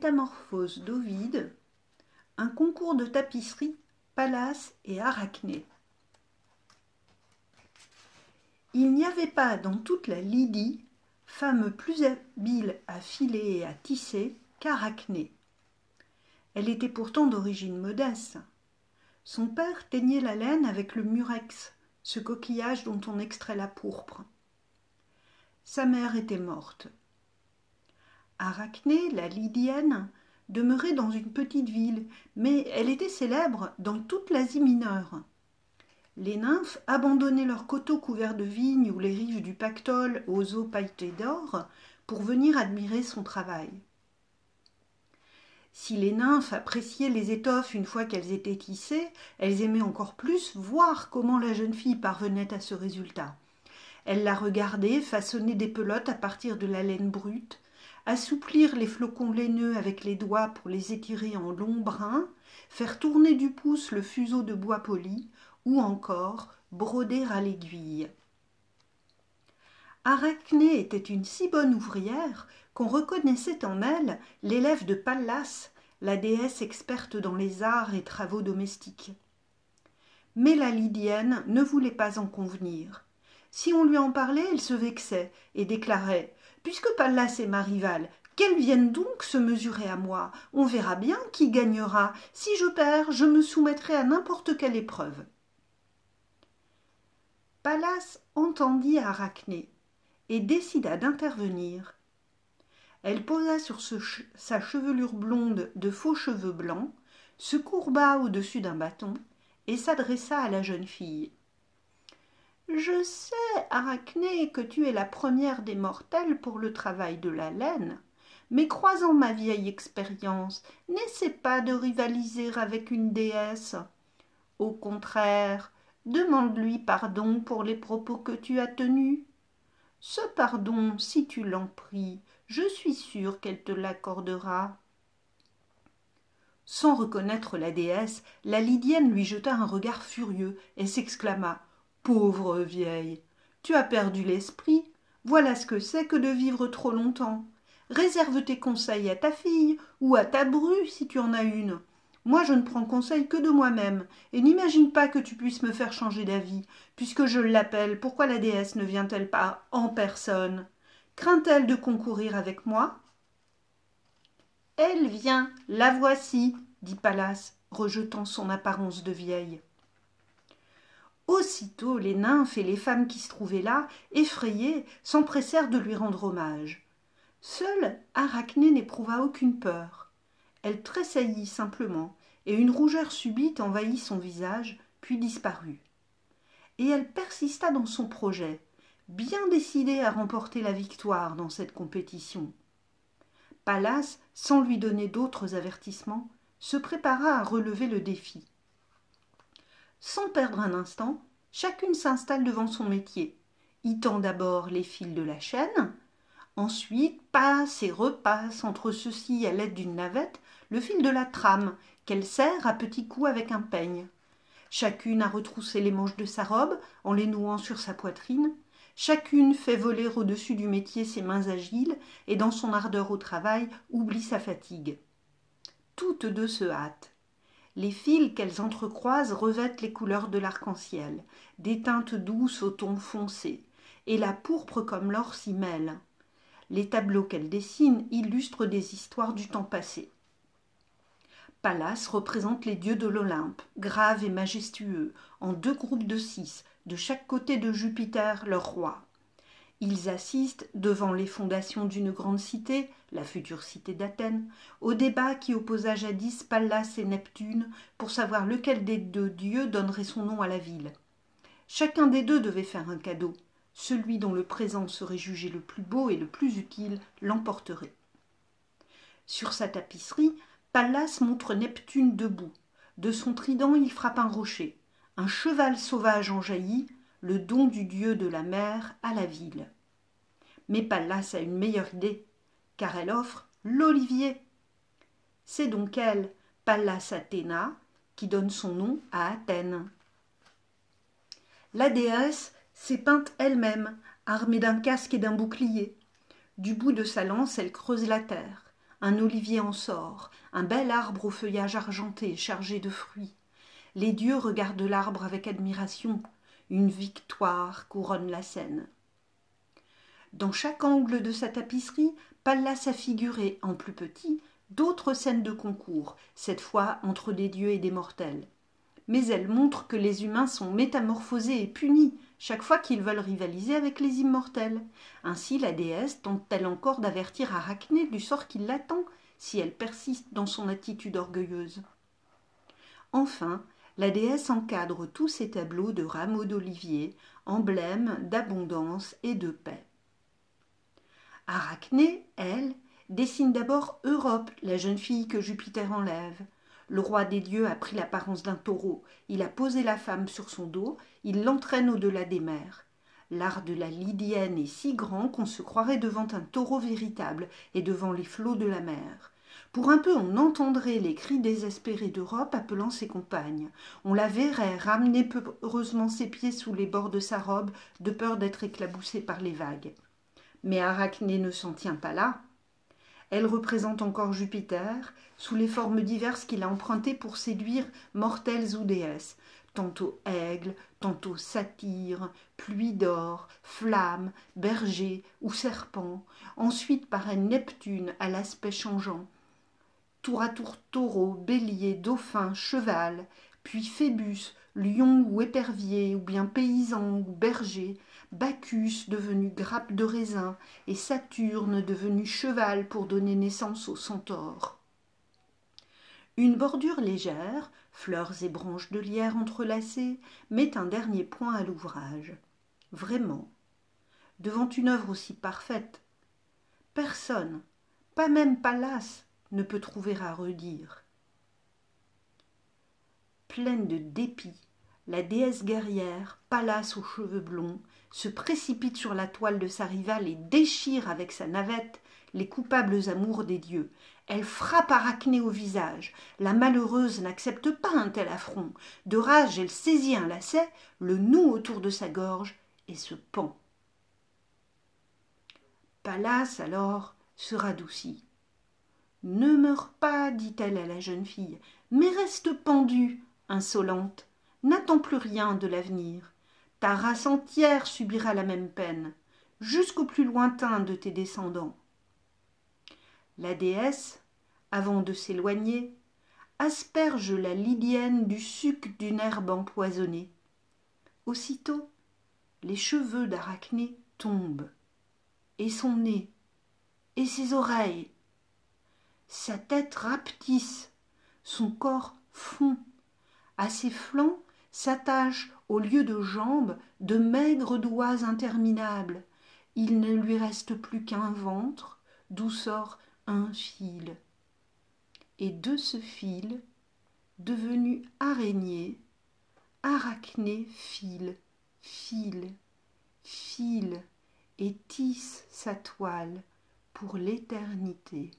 Métamorphose d'Ovide, un concours de tapisserie, Pallas et Arachné. Il n'y avait pas dans toute la Lydie femme plus habile à filer et à tisser qu'Arachné. Elle était pourtant d'origine modeste. Son père teignait la laine avec le murex, ce coquillage dont on extrait la pourpre. Sa mère était morte. Arachné, la Lydienne, demeurait dans une petite ville, mais elle était célèbre dans toute l'Asie mineure. Les nymphes abandonnaient leurs coteaux couverts de vignes ou les rives du Pactole aux eaux pailletées d'or pour venir admirer son travail. Si les nymphes appréciaient les étoffes une fois qu'elles étaient tissées, elles aimaient encore plus voir comment la jeune fille parvenait à ce résultat. Elles la regardaient façonner des pelotes à partir de la laine brute, assouplir les flocons laineux avec les doigts pour les étirer en longs brins, faire tourner du pouce le fuseau de bois poli, ou encore broder à l'aiguille. Arachné était une si bonne ouvrière qu'on reconnaissait en elle l'élève de Pallas, la déesse experte dans les arts et travaux domestiques. Mais la Lydienne ne voulait pas en convenir. Si on lui en parlait, elle se vexait et déclarait Puisque Pallas est ma rivale, qu'elle vienne donc se mesurer à moi. On verra bien qui gagnera. Si je perds, je me soumettrai à n'importe quelle épreuve. Pallas entendit Arachné et décida d'intervenir. Elle posa sur sa chevelure blonde de faux cheveux blancs, se courba au-dessus d'un bâton et s'adressa à la jeune fille. Je sais, Arachné, que tu es la première des mortels pour le travail de la laine, mais croisant ma vieille expérience, n'essaie pas de rivaliser avec une déesse. Au contraire, demande-lui pardon pour les propos que tu as tenus. Ce pardon, si tu l'en pries, je suis sûre qu'elle te l'accordera. Sans reconnaître la déesse, la Lydienne lui jeta un regard furieux et s'exclama Pauvre vieille, tu as perdu l'esprit. Voilà ce que c'est que de vivre trop longtemps. Réserve tes conseils à ta fille ou à ta bru si tu en as une. Moi je ne prends conseil que de moi-même, et n'imagine pas que tu puisses me faire changer d'avis. Puisque je l'appelle, pourquoi la déesse ne vient-elle pas en personne? Craint-elle de concourir avec moi? Elle vient, la voici, dit Pallas, rejetant son apparence de vieille. Les nymphes et les femmes qui se trouvaient là, effrayées, s'empressèrent de lui rendre hommage. Seule Arachné n'éprouva aucune peur. Elle tressaillit simplement, et une rougeur subite envahit son visage, puis disparut. Et elle persista dans son projet, bien décidée à remporter la victoire dans cette compétition. Pallas, sans lui donner d'autres avertissements, se prépara à relever le défi. Sans perdre un instant, chacune s'installe devant son métier, y tend d'abord les fils de la chaîne, ensuite passe et repasse entre ceux-ci à l'aide d'une navette le fil de la trame qu'elle serre à petits coups avec un peigne. Chacune a retroussé les manches de sa robe en les nouant sur sa poitrine. Chacune fait voler au-dessus du métier ses mains agiles et dans son ardeur au travail oublie sa fatigue. Toutes deux se hâtent. Les fils qu'elles entrecroisent revêtent les couleurs de l'arc-en-ciel, des teintes douces au ton foncé, et la pourpre comme l'or s'y mêle. Les tableaux qu'elles dessinent illustrent des histoires du temps passé. Pallas représente les dieux de l'Olympe, graves et majestueux, en deux groupes de six, de chaque côté de Jupiter, leur roi. Ils assistent, devant les fondations d'une grande cité, la future cité d'Athènes, au débat qui opposa jadis Pallas et Neptune pour savoir lequel des deux dieux donnerait son nom à la ville. Chacun des deux devait faire un cadeau. Celui dont le présent serait jugé le plus beau et le plus utile l'emporterait. Sur sa tapisserie, Pallas montre Neptune debout. De son trident, il frappe un rocher. Un cheval sauvage en jaillit, le don du dieu de la mer à la ville. Mais Pallas a une meilleure idée, car elle offre l'olivier. C'est donc elle, Pallas Athéna, qui donne son nom à Athènes. La déesse s'est peinte elle-même, armée d'un casque et d'un bouclier. Du bout de sa lance, elle creuse la terre. un olivier en sort, un bel arbre au feuillage argenté chargé de fruits. Les dieux regardent l'arbre avec admiration. Une victoire couronne la scène. Dans chaque angle de sa tapisserie, Pallas a figuré, en plus petit, d'autres scènes de concours, cette fois entre des dieux et des mortels. Mais elle montre que les humains sont métamorphosés et punis chaque fois qu'ils veulent rivaliser avec les immortels. Ainsi la déesse tente-t-elle encore d'avertir Arachné du sort qui l'attend si elle persiste dans son attitude orgueilleuse. Enfin, la déesse encadre tous ces tableaux de rameaux d'olivier, emblèmes d'abondance et de paix. Arachné, elle, dessine d'abord Europe, la jeune fille que Jupiter enlève. Le roi des dieux a pris l'apparence d'un taureau, il a posé la femme sur son dos, il l'entraîne au-delà des mers. L'art de la Lydienne est si grand qu'on se croirait devant un taureau véritable et devant les flots de la mer. Pour un peu on entendrait les cris désespérés d'Europe appelant ses compagnes. On la verrait ramener peureusement ses pieds sous les bords de sa robe, de peur d'être éclaboussée par les vagues. Mais Arachné ne s'en tient pas là. Elle représente encore Jupiter, sous les formes diverses qu'il a empruntées pour séduire mortels ou déesses, tantôt aigle, tantôt satyre, pluie d'or, flamme, berger ou serpent, ensuite paraît Neptune à l'aspect changeant, tour à tour taureau, bélier, dauphin, cheval, puis Phébus, lion ou épervier, ou bien paysan ou berger, Bacchus devenu grappe de raisin, et Saturne devenu cheval pour donner naissance au centaure. Une bordure légère, fleurs et branches de lierre entrelacées, met un dernier point à l'ouvrage. Vraiment, devant une œuvre aussi parfaite, personne, pas même Pallas, ne peut trouver à redire. Pleine de dépit, la déesse guerrière, Pallas aux cheveux blonds, se précipite sur la toile de sa rivale et déchire avec sa navette les coupables amours des dieux. Elle frappe Arachné au visage. La malheureuse n'accepte pas un tel affront. De rage, elle saisit un lacet, le noue autour de sa gorge et se pend. Pallas, alors, se radoucit. Ne meurs pas, dit-elle à la jeune fille, mais reste pendue, insolente. N'attends plus rien de l'avenir ta race entière subira la même peine, jusqu'au plus lointain de tes descendants. La déesse, avant de s'éloigner, asperge la Lydienne du suc d'une herbe empoisonnée. Aussitôt, les cheveux d'Arachné tombent, et son nez, et ses oreilles. Sa tête rapetisse, son corps fond, à ses flancs s'attachent au lieu de jambes de maigres doigts interminables. Il ne lui reste plus qu'un ventre d'où sort un fil. Et de ce fil devenu araignée arachné file file file et tisse sa toile pour l'éternité